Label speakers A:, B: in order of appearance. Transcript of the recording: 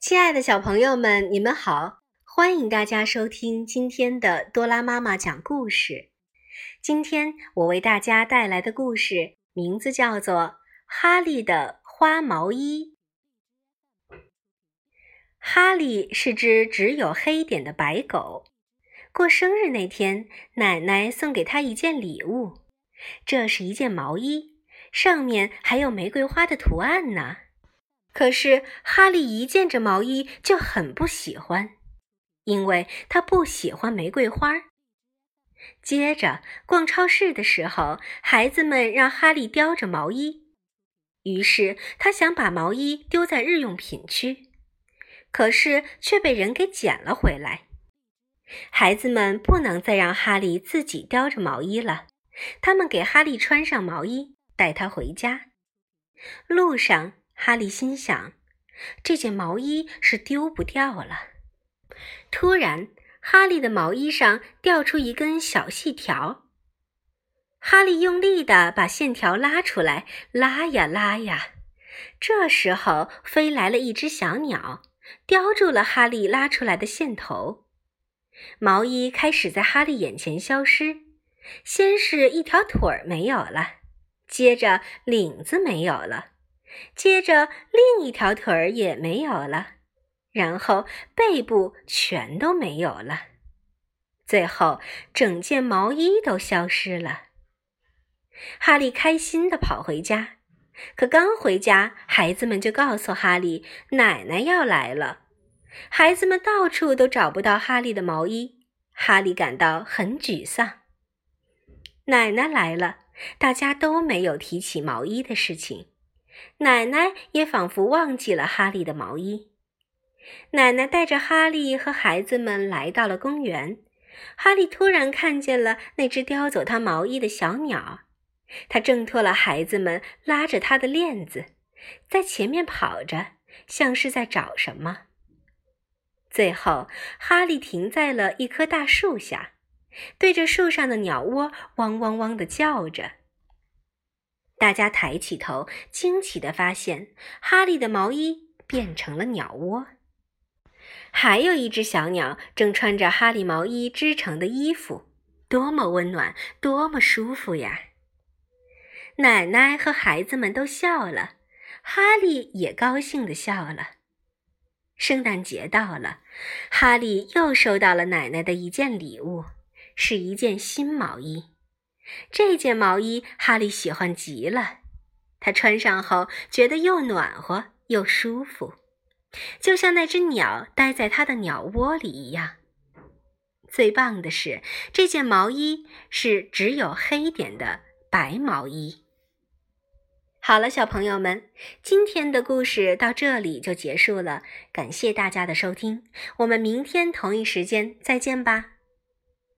A: 亲爱的小朋友们，你们好！欢迎大家收听今天的多拉妈妈讲故事。今天我为大家带来的故事名字叫做《哈利的花毛衣》。哈利是只只有黑点的白狗。过生日那天，奶奶送给他一件礼物，这是一件毛衣。上面还有玫瑰花的图案呢，可是哈利一见这毛衣就很不喜欢，因为他不喜欢玫瑰花。接着逛超市的时候，孩子们让哈利叼着毛衣，于是他想把毛衣丢在日用品区，可是却被人给捡了回来。孩子们不能再让哈利自己叼着毛衣了，他们给哈利穿上毛衣。带他回家。路上，哈利心想：这件毛衣是丢不掉了。突然，哈利的毛衣上掉出一根小细条。哈利用力地把线条拉出来，拉呀拉呀。这时候，飞来了一只小鸟，叼住了哈利拉出来的线头。毛衣开始在哈利眼前消失，先是一条腿儿没有了。接着领子没有了，接着另一条腿儿也没有了，然后背部全都没有了，最后整件毛衣都消失了。哈利开心地跑回家，可刚回家，孩子们就告诉哈利奶奶要来了。孩子们到处都找不到哈利的毛衣，哈利感到很沮丧。奶奶来了。大家都没有提起毛衣的事情，奶奶也仿佛忘记了哈利的毛衣。奶奶带着哈利和孩子们来到了公园。哈利突然看见了那只叼走他毛衣的小鸟，它挣脱了孩子们，拉着他的链子，在前面跑着，像是在找什么。最后，哈利停在了一棵大树下。对着树上的鸟窝汪汪汪地叫着。大家抬起头，惊奇地发现哈利的毛衣变成了鸟窝。还有一只小鸟正穿着哈利毛衣织成的衣服，多么温暖，多么舒服呀！奶奶和孩子们都笑了，哈利也高兴地笑了。圣诞节到了，哈利又收到了奶奶的一件礼物。是一件新毛衣，这件毛衣哈利喜欢极了。他穿上后觉得又暖和又舒服，就像那只鸟待在他的鸟窝里一样。最棒的是，这件毛衣是只有黑点的白毛衣。好了，小朋友们，今天的故事到这里就结束了。感谢大家的收听，我们明天同一时间再见吧。